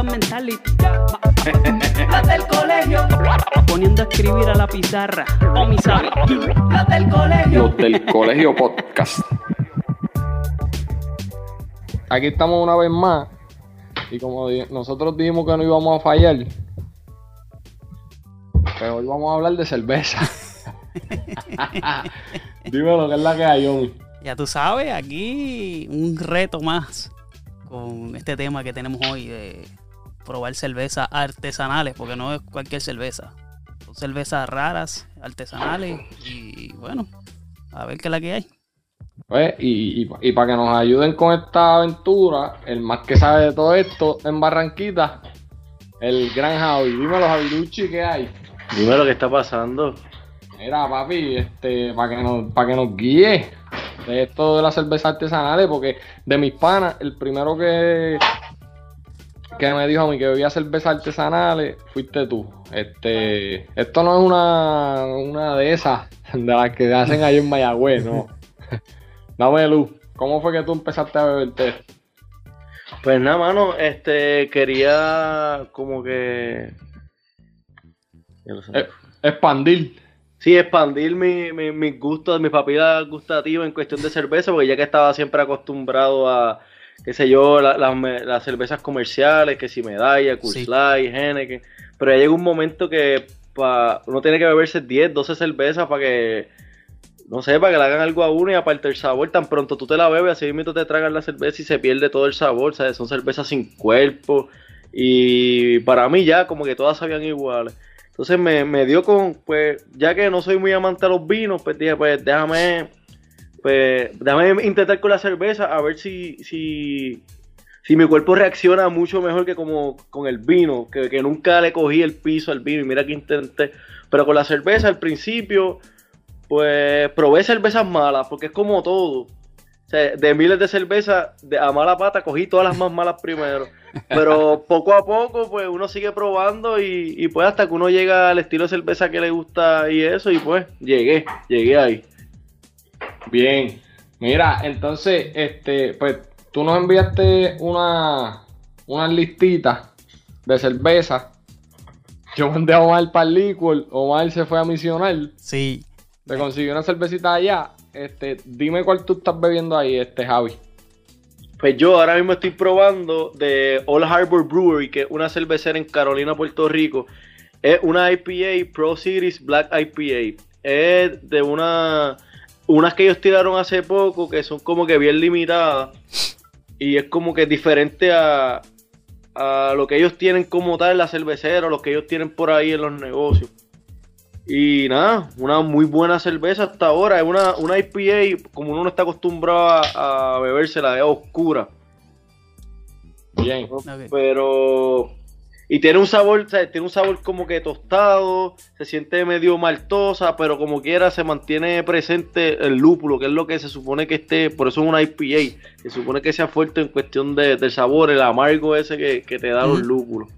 Mentality. Del colegio. Poniendo a escribir a la pizarra. O mi sabe. La del colegio. Los del Colegio Podcast. Aquí estamos una vez más. Y como nosotros dijimos que no íbamos a fallar, pero hoy vamos a hablar de cerveza. Dime lo que es la que hay, homie. Ya tú sabes, aquí un reto más con este tema que tenemos hoy de probar cervezas artesanales, porque no es cualquier cerveza. Son cervezas raras, artesanales y bueno, a ver qué es la que hay. Pues, y, y, para que nos ayuden con esta aventura, el más que sabe de todo esto en Barranquita, el gran Javi. Dímelo, Javirucci, ¿qué hay? Dime lo que está pasando. Mira, papi, este, para que nos, para que nos guíe de esto de las cervezas artesanales, porque de mis panas, el primero que, que me dijo a mí que bebía cervezas artesanales fuiste tú. Este, esto no es una, una de esas de las que hacen ahí en Mayagüez, no. Dame luz. ¿Cómo fue que tú empezaste a beberte? Pues nada, mano, este quería como que. Eh, expandir. Sí, expandir mi, mi, mis gustos, mis papilas gustativas en cuestión de cerveza, porque ya que estaba siempre acostumbrado a, qué sé yo, la- las me- las cervezas comerciales, que si Medalla, Coors Sí. Henneken, pero ya llega un momento que pa, uno tiene que beberse 10, 12 cervezas para que, no sé, para que le hagan algo a uno y aparte el sabor, tan pronto tú te la bebes, así mismo te tragan la cerveza y se pierde todo el sabor, ¿sabes? Son cervezas sin cuerpo y para mí ya como que todas sabían iguales. Entonces me, me dio con, pues, ya que no soy muy amante a los vinos, pues dije, pues déjame, pues, déjame intentar con la cerveza a ver si, si, si mi cuerpo reacciona mucho mejor que como con el vino, que, que nunca le cogí el piso al vino y mira que intenté. Pero con la cerveza al principio, pues probé cervezas malas, porque es como todo. De miles de cervezas, de, a mala pata, cogí todas las más malas primero. Pero poco a poco, pues uno sigue probando y, y pues hasta que uno llega al estilo de cerveza que le gusta y eso, y pues llegué, llegué ahí. Bien. Mira, entonces, este, pues tú nos enviaste una, unas listitas de cerveza. Yo mandé a Omar para el liquor. Omar se fue a misionar. Sí. Te consiguió una cervecita allá. Este, dime cuál tú estás bebiendo ahí, este Javi. Pues yo ahora mismo estoy probando de Old Harbor Brewery, que es una cervecera en Carolina, Puerto Rico. Es una IPA Pro Series Black IPA. Es de una unas que ellos tiraron hace poco que son como que bien limitadas y es como que diferente a, a lo que ellos tienen como tal en la cervecera, lo que ellos tienen por ahí en los negocios. Y nada, una muy buena cerveza hasta ahora. Es una, una IPA, como uno no está acostumbrado a, a bebérsela, es oscura. Bien. Pero. Y tiene un sabor, o sea, tiene un sabor como que tostado, se siente medio maltosa, pero como quiera se mantiene presente el lúpulo, que es lo que se supone que esté, por eso es una IPA, se supone que sea fuerte en cuestión de, del sabor, el amargo ese que, que te da los lúpulos.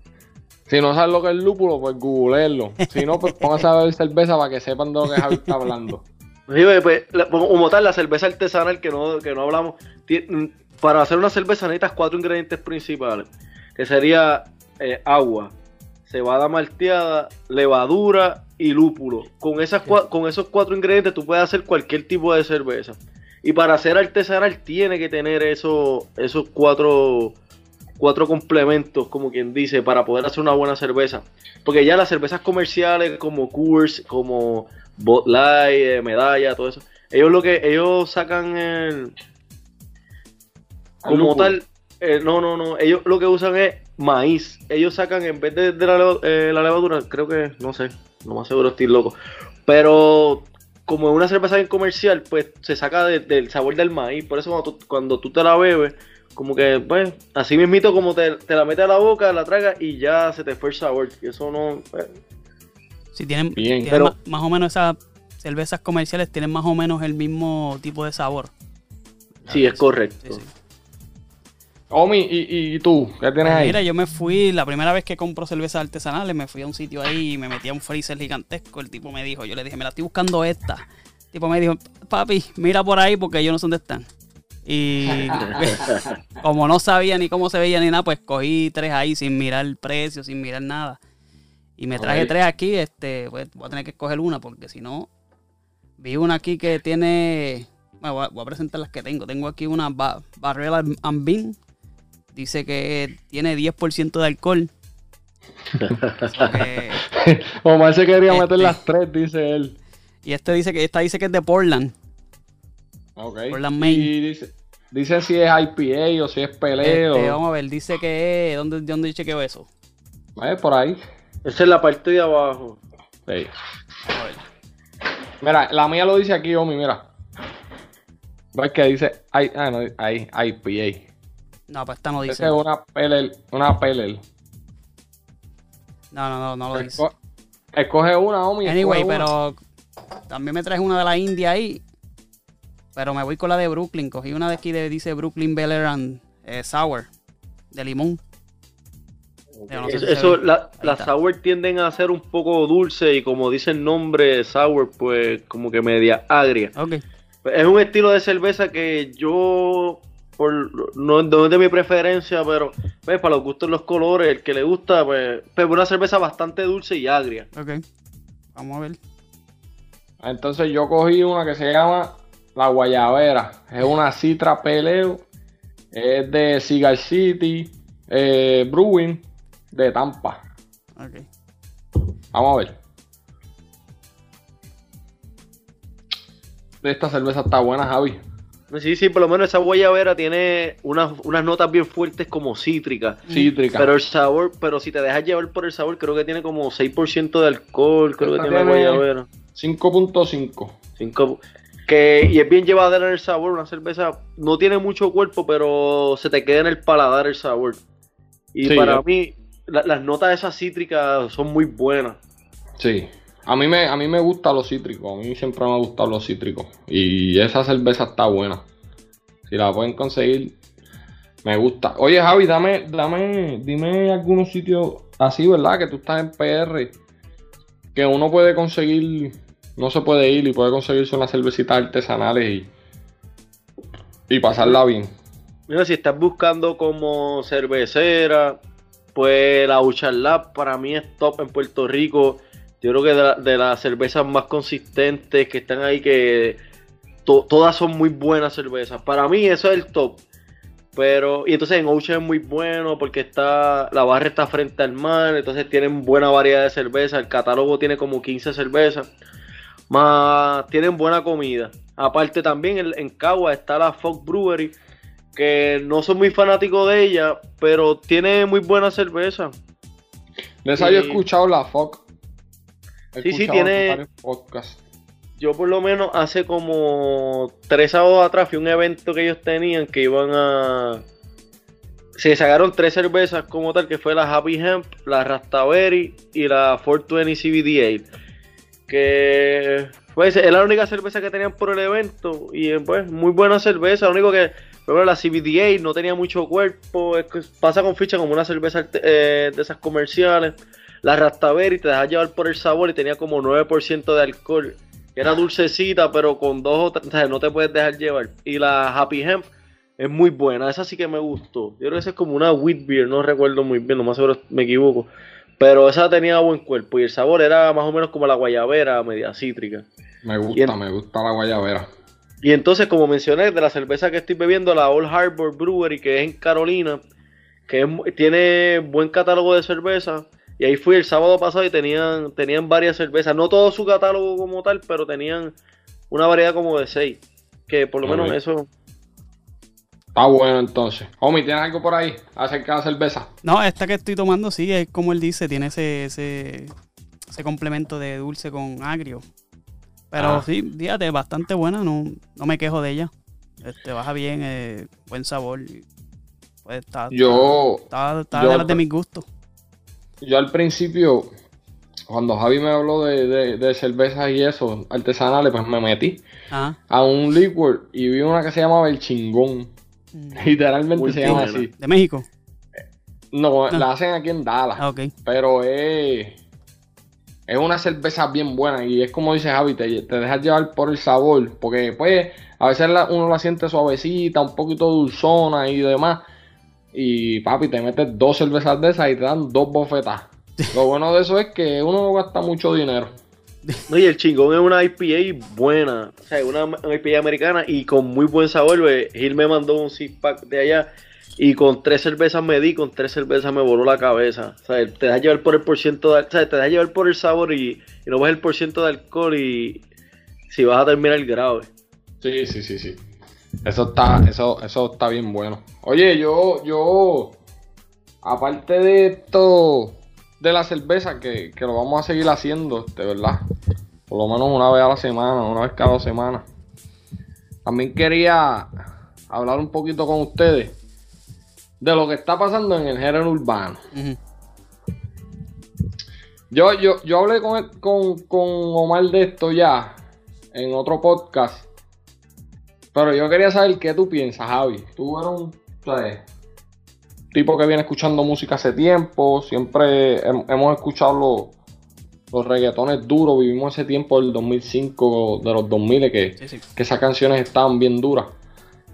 Si no sabes lo que es lúpulo, pues googleenlo. Si no, pues póngase a beber cerveza para que sepan de lo que Javi está hablando. Sí, pues, pues, la- como tal, la cerveza artesanal que no, que no hablamos, para hacer una cerveza necesitas cuatro ingredientes principales, que sería eh, agua, cebada malteada, levadura y lúpulo. Con, esas, con esos cuatro ingredientes tú puedes hacer cualquier tipo de cerveza. Y para hacer artesanal tiene que tener eso, esos cuatro, cuatro complementos, como quien dice, para poder hacer una buena cerveza. Porque ya las cervezas comerciales como Coors, como Bud Light, eh, Medalla, todo eso, ellos lo que ellos sacan el, como tal, eh, no, no, no, ellos lo que usan es maíz. Ellos sacan en vez de, eh, la, levadura, creo que, no sé, no más seguro estoy loco. Pero como es una cerveza bien comercial, pues se saca del sabor del maíz. Por eso cuando tú, cuando tú te la bebes, como que, pues, así mismito como te, la metes a la boca, la tragas y ya se te fue el sabor. Y eso no... Pues. Si tienen, pero, más, o menos esas cervezas comerciales tienen más o menos el mismo tipo de sabor. Sí, es correcto. Omi, ¿y, tú? ¿Qué tienes pues ahí? Mira, yo me fui, la primera vez que compro cervezas artesanales, me fui a un sitio ahí y me metí a un freezer gigantesco. El tipo me dijo, yo le dije, me la estoy buscando esta. El tipo me dijo, papi, mira por ahí porque yo no sé dónde están. Y como no sabía ni cómo se veía ni nada, pues cogí tres ahí sin mirar el precio, sin mirar nada. Y me traje tres aquí, este, pues, voy a tener que escoger una porque si no, vi una aquí que tiene, bueno, voy a, presentar las que tengo. Tengo aquí una Barrera Ambin dice que tiene 10% de alcohol. Omar se quería meter este las tres, dice él. Y este dice que esta dice que es de Portland. Okay. Portland, Maine. Y dice, dice si es IPA o si es peleo. Este, vamos a ver, dice que es. ¿Dónde, dónde dice que eso? Eh, por ahí. Esa es la parte de abajo. Sí. Mira, la mía lo dice aquí, Omi, mira. ¿Ves que dice ah, no, ahí, IPA? No, pues esta no dice. es una pelel, una pelel. No, no, no, no lo dice. Escoge una, Omi. Anyway, pero también me traes una de la India ahí. Pero me voy con la de Brooklyn. Cogí una de aquí de dice Brooklyn Bel and eh, Sour. De limón. eso, las sour tienden a ser un poco dulce y como dice el nombre sour, pues como que media agria. Okay. Es un estilo de cerveza que yo por, no, es de mi preferencia, pero pues, para los gustos los colores, el que le gusta, pues, pues una cerveza bastante dulce y agria. Ok, vamos a ver. Entonces yo cogí una que se llama La Guayabera. Es una Citra Peleo. Es de Cigar City eh, Brewing de Tampa. Ok. Vamos a ver. Esta cerveza está buena, Javi. Sí, sí, por lo menos esa guayabera tiene unas, unas notas bien fuertes como cítricas. Cítrica. Pero el sabor, pero si te dejas llevar por el sabor, creo que tiene como 6% de alcohol, creo que tiene, la guayabera. 5.5. Que, y es bien llevadera en el sabor, una cerveza no tiene mucho cuerpo, pero se te queda en el paladar el sabor. Y para mí, las notas de esas cítricas son muy buenas. Sí. A mí me, a mí me gustan los cítricos, a mí siempre me han gustado los cítricos. Y esa cerveza está buena. Si la pueden conseguir, me gusta. Oye, Javi, dame, dame, dime algunos sitios así, ¿verdad? Que tú estás en PR, que uno puede conseguir, no se puede ir y puede conseguirse unas cervecitas artesanales y, y pasarla bien. Mira, si estás buscando como cervecera, pues la Uchar para mí es top en Puerto Rico. Yo creo que de, las cervezas más consistentes que están ahí, que todas son muy buenas cervezas. Para mí eso es el top. Pero, y entonces en Ocean es muy bueno porque está, la barra está frente al mar, entonces tienen buena variedad de cervezas. El catálogo tiene como 15 cervezas. Más tienen buena comida. Aparte también en, en Cagua está la Fog Brewery, que no soy muy fanático de ella, pero tiene muy buena cerveza. Les había escuchado la Fog sí, sí, tiene. Yo, por lo menos, hace como tres sábados atrás fui a un evento que ellos tenían que iban a. Se sacaron tres cervezas como tal, que fue la Happy Hemp, la Rastaberry y la 420 CBD Que pues es la única cerveza que tenían por el evento y pues muy buena cerveza. Lo único que, pero la CBDA no tenía mucho cuerpo, es que pasa con ficha como una cerveza eh, de esas comerciales la Rastaberry te dejas llevar por el sabor y tenía como 9% de alcohol. Era dulcecita, pero con dos o tres, o sea, no te puedes dejar llevar. Y la Happy Hemp es muy buena, esa sí que me gustó. Yo creo que esa es como una wheat beer, no recuerdo muy bien, lo más seguro me equivoco. Pero esa tenía buen cuerpo y el sabor era más o menos como la guayabera, media cítrica. Me gusta, en- me gusta la guayabera. Y entonces, como mencioné, de la cerveza que estoy bebiendo, la Old Harbor Brewery, que es en Carolina, que es tiene buen catálogo de cerveza. Y ahí fui el sábado pasado y tenían, tenían varias cervezas. No todo su catálogo como tal, pero tenían una variedad como de seis. Que por lo menos eso. Está bueno entonces. Homie, ¿tienes algo por ahí acerca de la cerveza? No, esta que estoy tomando sí, es como él dice, tiene ese, ese, ese complemento de dulce con agrio. Pero Ah. sí, fíjate, bastante buena, no, no me quejo de ella. Este, baja bien, eh, buen sabor. Pues está, Yo, está, está yo- de las de mis gustos. Yo al principio, cuando Javi me habló de, de, de cervezas y eso, artesanales, pues me metí Ajá. a un liquor y vi una que se llamaba El Chingón. Mm. Literalmente se llama así. ¿De México? No, Ah. la hacen aquí en Dallas. Ah, ok. Pero es. Es una cerveza bien buena y es como dice Javi, te, te dejas llevar por el sabor. Porque, pues, a veces la- uno la siente suavecita, un poquito dulzona y demás. Y, papi, te metes dos cervezas de esas y te dan dos bofetas. Lo bueno de eso es que uno no gasta mucho dinero. No, y el chingón es una IPA buena. O sea, una, una IPA americana y con muy buen sabor. pues, Gil me mandó un six pack de allá. Y con tres cervezas me di, con tres cervezas me voló la cabeza. O sea, te dejas llevar por el porciento de, o sea, te dejas llevar por el sabor y, y no ves el porciento de alcohol y si vas a terminar grave. Sí, sí, sí, sí. Eso está, eso, eso está bien bueno. Oye, yo, yo, aparte de esto, de la cerveza, que, que lo vamos a seguir haciendo, de verdad. Por lo menos una vez a la semana, una vez cada dos semanas. También quería hablar un poquito con ustedes de lo que está pasando en el género urbano. Yo, yo, yo hablé con, con, con Omar de esto ya en otro podcast. Pero yo quería saber qué tú piensas, Javi. Tú eres un ¿sabes? tipo que viene escuchando música hace tiempo. Siempre hem- hemos escuchado los, los reggaetones duros. Vivimos ese tiempo del 2005, de los 2000, que, Sí, sí. que esas canciones estaban bien duras.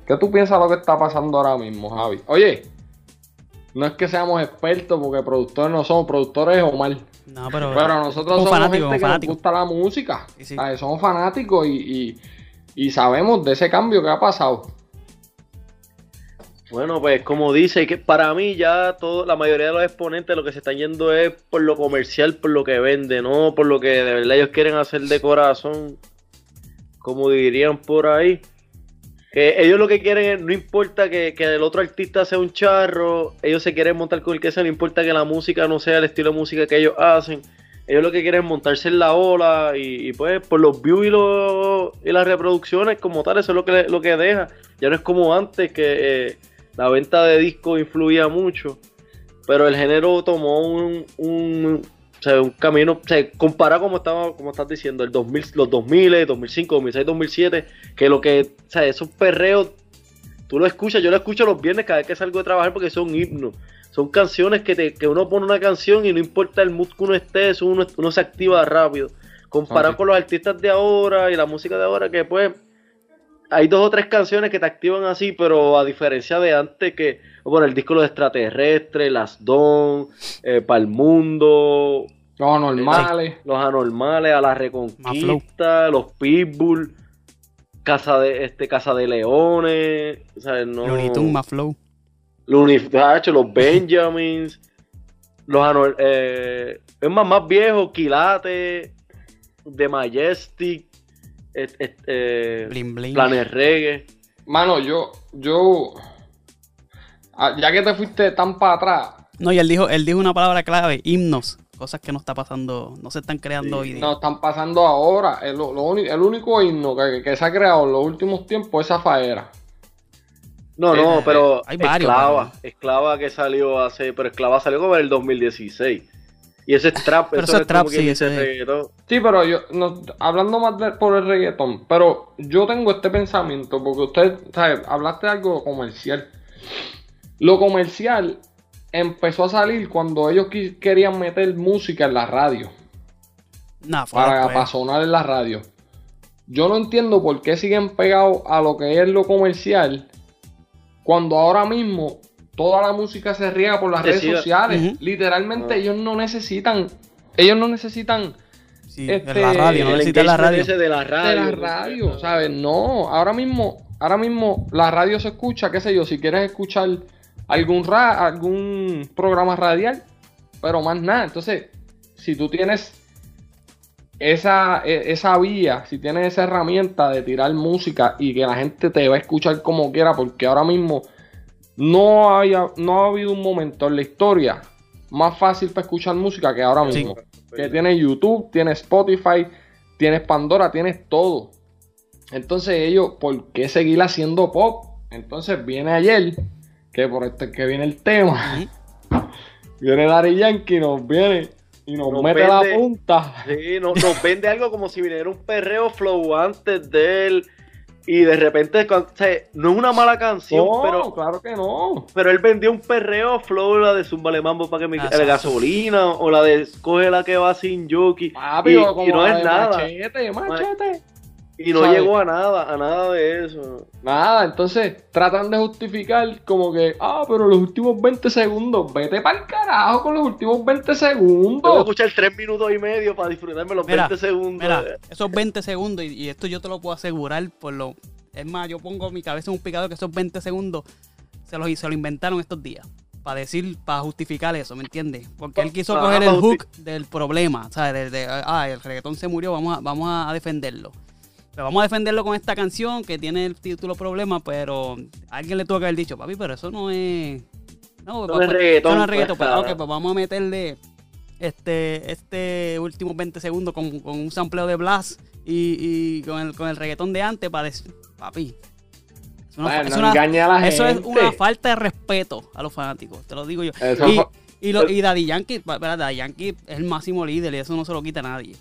¿Qué tú piensas de lo que está pasando ahora mismo, Javi? Oye, no es que seamos expertos porque productores no somos, productores es Omar. No, pero. Pero nosotros somos gente que fanático. nos gusta la música. Sí, sí. Somos fanáticos y, y- y sabemos de ese cambio que ha pasado. Bueno, pues como dice, que para mí ya todo, la mayoría de los exponentes lo que se están yendo es por lo comercial, por lo que vende, no por lo que de verdad ellos quieren hacer de corazón, como dirían por ahí. Que ellos lo que quieren es, no importa que, que el otro artista sea un charro, ellos se quieren montar con el que sea, no importa que la música no sea el estilo de música que ellos hacen. Ellos lo que quieren es montarse en la ola y, pues por los views y, los, y las reproducciones como tal, eso es lo que, lo que deja. Ya no es como antes que eh, la venta de discos influía mucho, pero el género tomó un, un, o sea, un camino, o sea, comparado como estaba, como estás diciendo, el 2000, los 2000, 2005, 2006, 2007, que lo que, o sea, esos perreos, tú lo escuchas, yo lo escucho los viernes cada vez que salgo de trabajar porque son himnos. Son canciones que, te, que uno pone una canción y no importa el mood que uno esté, eso uno, uno se activa rápido. Comparado con los artistas de ahora y la música de ahora, que pues hay dos o tres canciones que te activan así, pero a diferencia de antes que, bueno, el disco Los Extraterrestres, Las Don, eh, Pa'l Mundo, Los normales. Los Anormales, A la Reconquista, Los Pitbull, Casa de, este, Casa de Leones, o sea, no... Flow. Tacho, los Benjamins, los Anor- eh, es más, más viejo, Quilate, The Majestic, et- et- eh, Bling bling. Planet Reggae. Mano, yo, yo. ah, Ya que te fuiste tan para atrás, No, y él dijo, él dijo una palabra clave, himnos. Cosas que no está pasando, no se están creando hoy día. nos están pasando ahora. El, lo el único himno que, que se ha creado en los últimos tiempos es Zafaera. No, Eh, no, pero hay varios, Esclava, Esclava que salió hace, pero Esclava salió como en el 2016. Y ese es trap, Pero eso es trap, como sí, ese es- reggaetón. Sí, pero yo, no, hablando más de- por el reggaetón, pero yo tengo este pensamiento, porque usted, ¿sabe? Hablaste de algo comercial. Lo comercial empezó a salir cuando ellos querían meter música en la radio, Nah, fue para, después. para sonar en la radio. Yo no entiendo por qué siguen pegados a lo que es lo comercial, cuando ahora mismo toda la música se riega por las redes sociales. Literalmente Ah. ellos no necesitan, ellos no necesitan Sí, Este, la radio, no la radio. ese de la radio. de la radio, ¿sabes? No, ahora mismo, ahora mismo la radio se escucha, qué sé yo, si quieres escuchar algún ra algún programa radial, pero más nada. Entonces, si tú tienes esa, e- esa vía, si tienes esa herramienta de tirar música y que la gente te va a escuchar como quiera, porque ahora mismo no, haya, no ha habido un momento en la historia más fácil para escuchar música que ahora Sí. mismo. Que tienes YouTube, tienes Spotify, tienes Pandora, tienes todo. Entonces ellos, ¿por qué seguir haciendo pop? Entonces viene ayer, que por este que viene el tema, viene Daddy Yankee, nos viene y nos, Nos mete la vende- punta. Sí, no- nos vende algo como si viniera un perreo flow antes de él. Y de repente, cuando- o sea, no es una mala canción, No, pero, claro que no. pero él vendió un perreo flow, la de Zumbale Mambo para que me Ah, la gasolina, o la de coge la que va sin jockey. Papi, y, y no la es nada. Machete, machete. Y no ¿sabes? llegó a nada, a nada de eso. Nada, entonces tratan de justificar como que, ah, pero los últimos 20 segundos, vete para el carajo con los últimos 20 Tengo que segundos. escuchar tres minutos y medio para disfrutarme los Mira, 20 segundos. Mira, esos 20 segundos, y, y esto yo te lo puedo asegurar por lo. Es más, yo pongo mi cabeza en un picador que esos 20 segundos se los, se lo inventaron estos días. Para decir, para justificar eso, ¿me entiendes? Porque él quiso Ajá, coger para el hook del problema, ¿sabes? De, de, ah, el reggaetón se murió, vamos a, vamos a defenderlo. Pero vamos a defenderlo con esta canción que tiene el título Problema, pero alguien le tuvo que haber dicho, papi, pero eso no es. No, No es reggaetón, Eso no es reggaetón. pues, Pues, ok, claro. pues vamos a meterle este, este últimos 20 segundos con, con un sampleo de Blast y, y con, el, con el reggaetón de antes para decir, papi. Es una, Bueno, es no una- a la eso es una falta de respeto a los fanáticos, te lo digo yo. Eso y, y, lo, y Daddy Yankee, Daddy Yankee es el máximo líder y eso no se lo quita a nadie.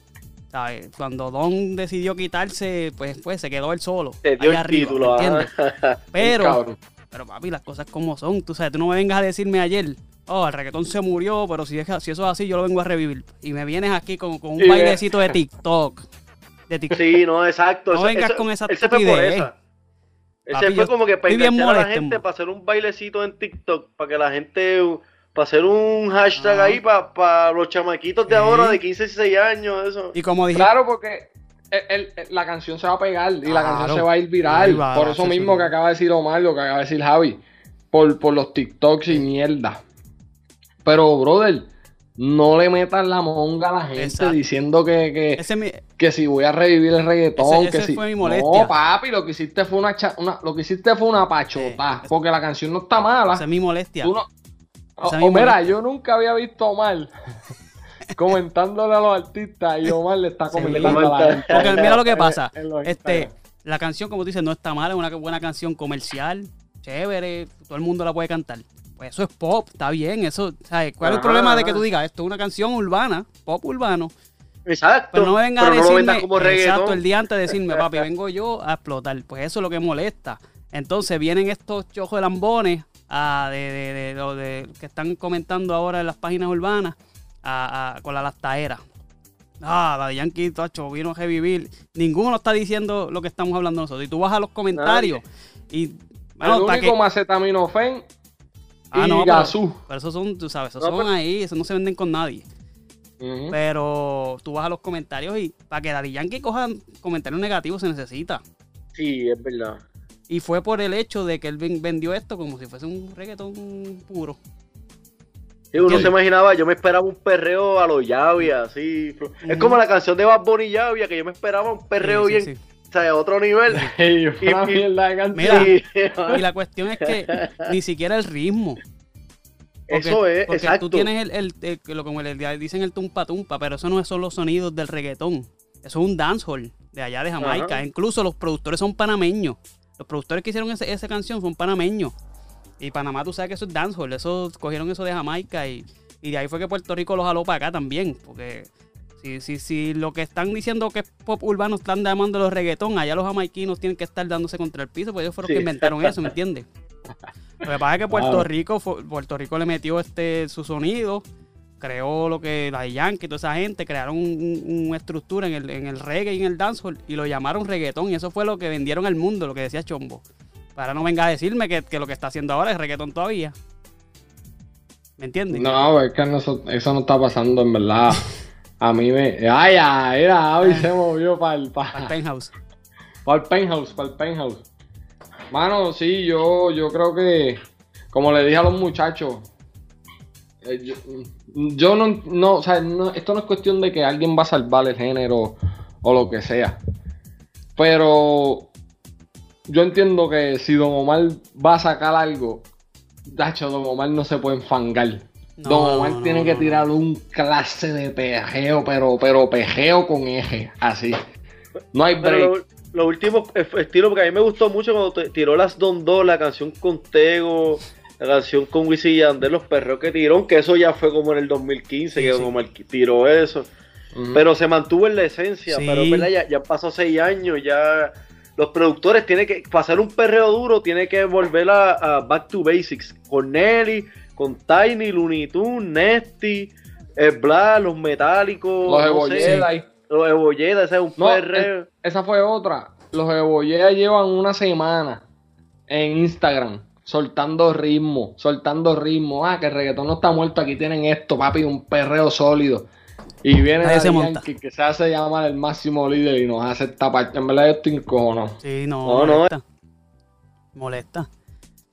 ¿Sabes? Cuando Don decidió quitarse, pues, pues se quedó él solo. Te dio el arriba, título. ¿me ah. entiendes? Pero, pero papi, las cosas como son. Tú sabes, tú no me vengas a decirme ayer, oh, el reggaetón se murió, pero si, es, si eso es así, yo lo vengo a revivir. Y me vienes aquí con, con un bailecito de TikTok. De TikTok. Sí, no, exacto. No Eso- vengas eso- con esa Él se fue por estupidez. esa. Él Papi, se fue yo como que para a la gente, para hacer un bailecito en TikTok, para que la gente, para hacer un hashtag Ah. ahí para, para los chamaquitos de ahora de 15, 16 años, eso. Y como dije, Claro, porque el- el- el- la canción se va a pegar y la canción se va a ir viral. Va, por eso mismo que acaba de decir Omar, lo que acaba de decir Javi. Por, por los TikToks y mierda. Pero, brother, no le metas la monga a la gente Exacto. diciendo que, que, ese es mi- que si voy a revivir el reggaetón, Ese- que ese si... fue mi molestia. No, papi, lo que hiciste fue una, cha- una- lo que hiciste fue una pachota, Eh, porque la canción no está mala. esa es mi molestia. Tú no- O, Esa o misma mira, yo nunca había visto a Omar comentándole a los artistas y Omar le está Sí. comentando a la gente. Porque mira lo que pasa. Este, la canción, como tú dices, no está mala, es una buena canción comercial, chévere, todo el mundo la puede cantar. Pues eso es pop, está bien, eso, ¿sabes? ¿Cuál es el Ajá, problema de que tú digas, esto es una canción urbana, pop urbano, Exacto. pero no me vengas a no decirme, como reggaetón. exacto, el día antes de decirme, papi, vengo yo a explotar, pues eso es lo que molesta. Entonces vienen estos chojos de lambones ah, de, de, de, lo de- que están comentando ahora en las páginas urbanas a- a- con la lactaera. Ah, la de Yankee, tacho, vino a revivir. Ninguno está diciendo lo que estamos hablando nosotros. Y tú vas a los comentarios y... bueno, el ¿para único macetaminofen Ah, y no, pero- gasú. Pero esos son, tú sabes, esos No, son pero- ahí, esos no se venden con nadie. Pero tú vas a los comentarios y para que Daddy Yankee coja comentarios negativos se necesita. Sí, es verdad. Y fue por el hecho de que él ven- vendió esto como si fuese un reggaetón puro. Sí, uno se imaginaba, yo me esperaba un perreo a los Yavia, así. Es como la canción de Bad Bunny Yavia, que yo me esperaba un perreo Sí, sí, bien, sí. o sea, a otro nivel. Y- de canción. Mira. Y la cuestión es que ni siquiera el ritmo. Porque- Eso es, porque exacto. tú tienes el, el- el- lo como le dicen el tumpa tumpa, pero eso no son los sonidos del reggaetón. Eso es un dancehall de allá de Jamaica. Ajá. Incluso los productores son panameños. Los productores que hicieron ese- esa canción son panameños. Y Panamá, tú sabes que eso es dancehall. Eso cogieron eso de Jamaica y, y de ahí fue que Puerto Rico lo jaló para acá también. Porque si, si, si lo que están diciendo que es pop urbano están llamando los reggaetón, allá los jamaiquinos tienen que estar dándose contra el piso, pues ellos fueron los que inventaron eso, ¿me entiendes? Lo que pasa es que Puerto Wow. Rico Puerto Rico le metió este su sonido, creó lo que la de Yankee, toda esa gente, crearon un- un- una estructura en el, en el reggae y en el dancehall y lo llamaron reggaetón y eso fue lo que vendieron al mundo, lo que decía Chombo. Para no venga a decirme que, que lo que está haciendo ahora es reggaetón todavía. ¿Me entiendes? No, es que no- eso, eso no está pasando en verdad. A mí me. ¡Ay, ya! Era, se movió para el, Al penthouse. Para el penthouse, para el penthouse. Mano, sí, yo, yo creo que, como le dije a los muchachos, yo, yo no, no, o sea, no- esto no es cuestión de que alguien va a salvar el género o lo que sea. Pero yo entiendo que si Don Omar va a sacar algo, Dacho, Don Omar no se puede enfangar. No, Don Omar no, tiene no, que no. tirar un clase de pejeo, pero, pero pejeo con eje, así. No hay break. Pero lo, lo último es- estilo, porque a mí me gustó mucho cuando te- tiró las Don Do, la canción con Tego, la canción con Wisin y Yandel, los perros que tiró, que eso ya fue como en el 2015, Sí, que sí. Omar tiró eso. Pero se mantuvo en la esencia, Sí. pero es verdad, ya, ya pasó seis años, ya los productores tienen que, para hacer un perreo duro, tiene que volver a, a Back to Basics, con Nelly, con Tiny, Looney Tunes, Nesty, eh, Bla, los metálicos, Los no sé, Jedi. los Jedi, ese es un No, perreo. es- esa fue otra. Los Evoyea llevan una semana en Instagram soltando ritmo, soltando ritmo. Ah, que el reggaetón no está muerto, aquí tienen esto, papi, un perreo sólido. Y viene monta. Yankee, que se hace llamar el máximo líder y nos hace esta parte. En verdad yo estoy encojonado. Sí, no, No, no, molesta. Molesta.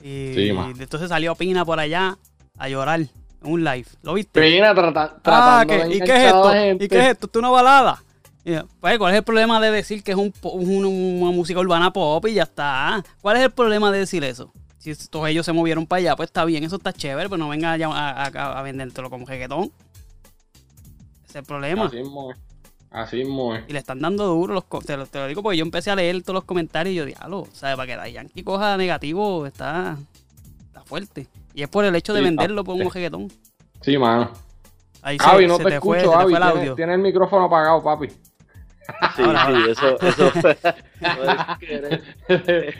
Y, Sí, y entonces salió Pina por allá a llorar en un live. ¿Lo viste? Pina trata, Ah, tratando ¿qué- de ¿y qué es esto? gente. ¿Y qué es esto? ¿Esto es una balada? Pues, ¿cuál es el problema de decir que es un, un- una música urbana pop y ya está? ¿Cuál es el problema de decir eso? Si todos ellos se movieron para allá, pues está bien, eso está chévere, pero no vengan a, a, vendértelo como reggaetón. Ese es el problema. Así mismo es. Así mismo es. Y le están dando duro, los, te, lo, te lo digo porque yo empecé a leer todos los comentarios y yo, diablo, ¿sabes? Para que la Yankee coja negativo está, está fuerte. Y es por el hecho de Sí, venderlo por un reggaetón. Sí, mano. Ahí Avi, no te, escucho, se te Avi. fue el Tienes, audio. tienes el micrófono apagado, papi. Sí, Ahora, sí, eso, eso fue. no es querer.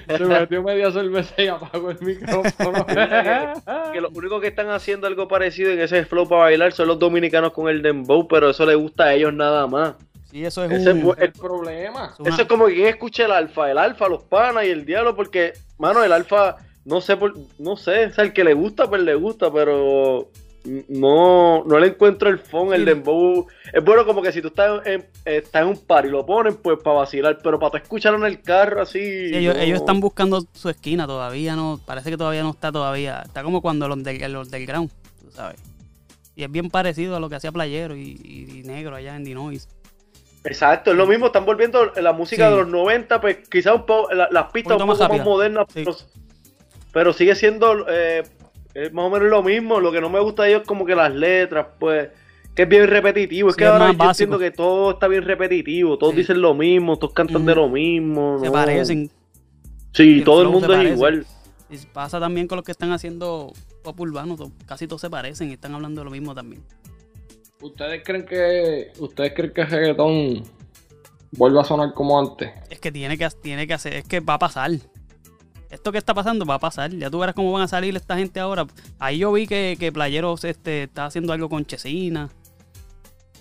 Se metió media cerveza y apagó el micrófono. que los únicos que están haciendo algo parecido en ese flow para bailar son los dominicanos con el dembow, pero eso le gusta a ellos nada más. Sí, eso es Ese un... es el problema. una- Eso es como que quien escucha el alfa, el alfa, los panas y el diablo, porque, mano, el alfa, no sé, por, no sé, o sea, el que le gusta, pues le gusta, pero no, no le encuentro el phone, el Sí. dembow. Es bueno como que si tú estás en, estás en un par y lo ponen, pues para vacilar, pero para tú escucharlo en el carro así. Sí, ellos, no. ellos están buscando su esquina todavía, no parece que todavía no está todavía. Está como cuando los del, los del ground, tú sabes. Y es bien parecido a lo que hacía Playero y, y- y Negro allá en Dinois. Exacto, es lo mismo, están volviendo la música Sí. de los 90, pues quizás un poco, la- las pistas un poco más, modernas, Sí. pero, pero sigue siendo eh, es más o menos lo mismo. Lo que no me gusta de ellos es como que las letras, pues, que es bien repetitivo. Es Sí, que es ahora yo básico. entiendo que todo está bien repetitivo, todos Sí. dicen lo mismo, todos cantan de lo mismo. Se no. parecen. Sí, el todo el mundo es igual. Y pasa también con los que están haciendo pop urbano, casi todos se parecen y están hablando de lo mismo también. ¿Ustedes creen que ustedes creen que el reggaetón vuelva a sonar como antes? Es que tiene que, tiene que hacer, es que va a pasar. Esto que está pasando va a pasar. Ya tú verás cómo van a salir esta gente ahora. Ahí yo vi que, que Playeros este, está haciendo algo con Chesina.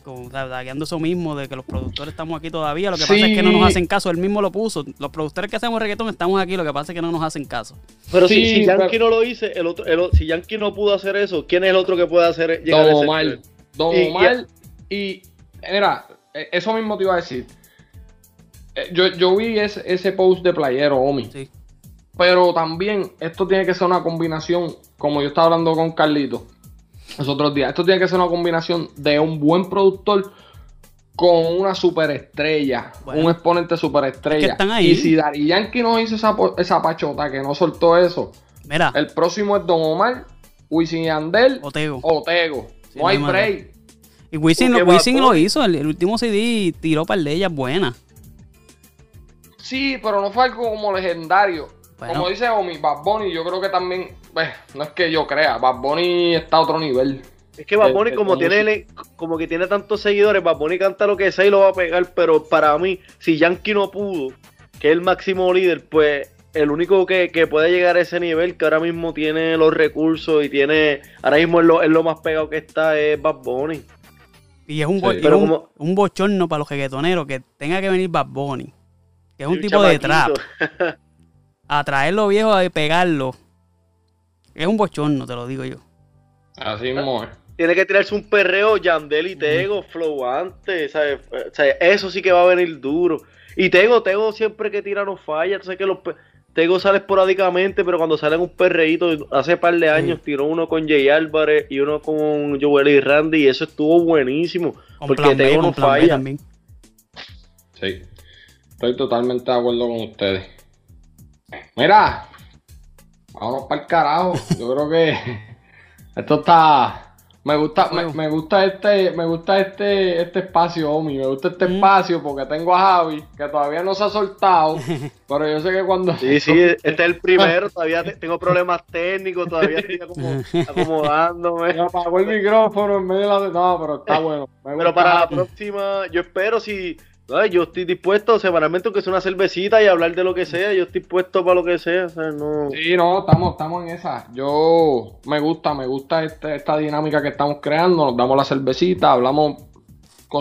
Con, o sea, dagueando eso mismo, de que los productores estamos aquí todavía. Lo que pasa es que no nos hacen caso. Él mismo lo puso. Los productores que hacemos reggaetón estamos aquí. Lo que pasa es que no nos hacen caso. Pero si, Sí, si Yankee pero- no lo hizo, el otro, el si Yankee no pudo hacer eso, ¿quién es el otro que puede hacer Don Omar. Don Y- Omar. Y, mira, eh, eso mismo te iba a decir. Eh, Yo, yo vi ese, ese post de Playero, Omi. Sí. Pero también esto tiene que ser una combinación, como yo estaba hablando con Carlito los otros días, esto tiene que ser una combinación de un buen productor con una superestrella, Bueno. un exponente superestrella. Es que están ahí. Y si Dari Yankee no hizo esa, esa pachota, que no soltó eso, Mira, el próximo es Don Omar, Wisin y Yandel Otego. o Tego. Sí, no hay break. Y Wisin, lo, Wisin lo hizo. El, el último CD tiró par de ellas buenas. Sí, pero no fue algo como legendario. Bueno. Como dice Omi, Bad Bunny, yo creo que también, pues, no es que yo crea, Bad Bunny está a otro nivel. Es que Bad Bunny el- como el tiene como que tiene tantos seguidores, Bad Bunny canta lo que sea y lo va a pegar, pero para mí, si Yankee no pudo, que es el máximo líder, pues el único que, que puede llegar a ese nivel, que ahora mismo tiene los recursos y tiene, ahora mismo es lo, es lo más pegado que está, es Bad Bunny. Y es un, bo- Sí. y un, como- un bochorno para los reggaetoneros que tenga que venir Bad Bunny. Que es un tipo de chamaquito. trap. A traerlo viejo y pegarlo. Es un bochorno, te lo digo yo. Así mismo es. Tiene que tirarse un perreo Yandel y Tego, flow antes, ¿sabes? O sea, eso sí que va a venir duro. Y Tego, Tego siempre que tira no falla, sabes que los Tego sale esporádicamente, pero cuando sale en un perreíto, hace par de años tiró uno con Jay Álvarez y uno con Joel y Randy, y eso estuvo buenísimo. Con porque plan B, Tego no con plan B falla. también. Sí. Estoy totalmente de acuerdo con ustedes. Mira, vámonos para el carajo. Yo creo que esto está. Me gusta, me, me gusta este, me gusta este, este espacio, Omi. Me gusta este Mm. espacio porque tengo a Javi, que todavía no se ha soltado. pero yo sé que cuando. Sí, sí, este es el primero, todavía te- tengo problemas técnicos, todavía estoy como acomodándome. Me apagó el micrófono en medio de la. No, pero está bueno. Me Pero para la próxima, yo espero si. Ay, yo estoy dispuesto semanalmente, aunque sea una cervecita y hablar de lo que sea. Yo estoy puesto para lo que sea. O sea, no. Sí, no, estamos, estamos en esa. Yo me gusta, me gusta este- esta dinámica que estamos creando. Nos damos la cervecita, hablamos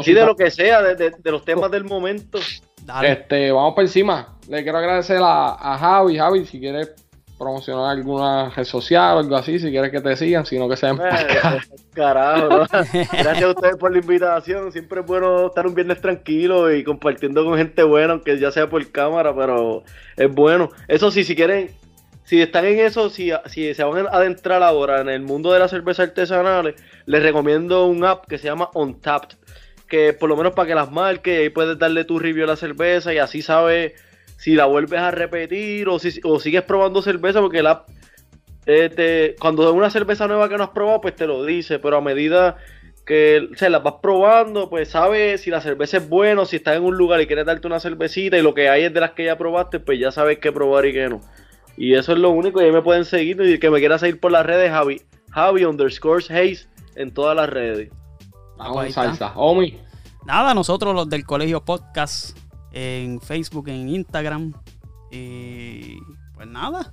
Sí, de lo que sea, de, de- de los temas del momento. Dale. Este, vamos por encima. Le quiero agradecer a, a Javi. Javi, si quieres promocionar alguna red social o algo así, si quieres que te sigan, sino que sean Eh, Carajo, ¿no? Gracias a ustedes por la invitación. Siempre es bueno estar un viernes tranquilo y compartiendo con gente buena, aunque ya sea por cámara, pero es bueno. Eso sí, si quieren, si están en eso, si, si se van a adentrar ahora en el mundo de las cervezas artesanales, les recomiendo un app que se llama Untapped, que por lo menos para que las marques, ahí puedes darle tu review a la cerveza y así sabes si la vuelves a repetir o si o sigues probando cerveza, porque el app eh, te- cuando es una cerveza nueva que no has probado, pues te lo dice, pero a medida que se las vas probando, pues sabes si la cerveza es buena, o si estás en un lugar y quieres darte una cervecita y lo que hay es de las que ya probaste, pues ya sabes qué probar y qué no. Y eso es lo único, y ahí me pueden seguir y que me quieras seguir por las redes, Javi, Javi underscores Hayes en todas las redes. Vamos salsa. Omi, Nada, nosotros los del Colegio Podcast en Facebook, en Instagram. Y pues nada.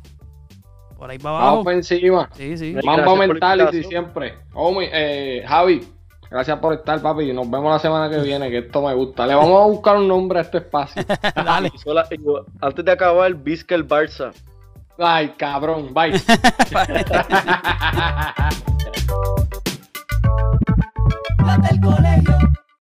Por ahí para vamos abajo. por encima. Sí, sí. La Mentality siempre. Omi, eh, Javi, gracias por estar, papi. Nos vemos la semana que viene, que esto me gusta. Le vamos a buscar un nombre a este espacio. Dale. Sola- yo, antes de acabar, Vizca el Barça. Ay, cabrón. Bye. Colegio.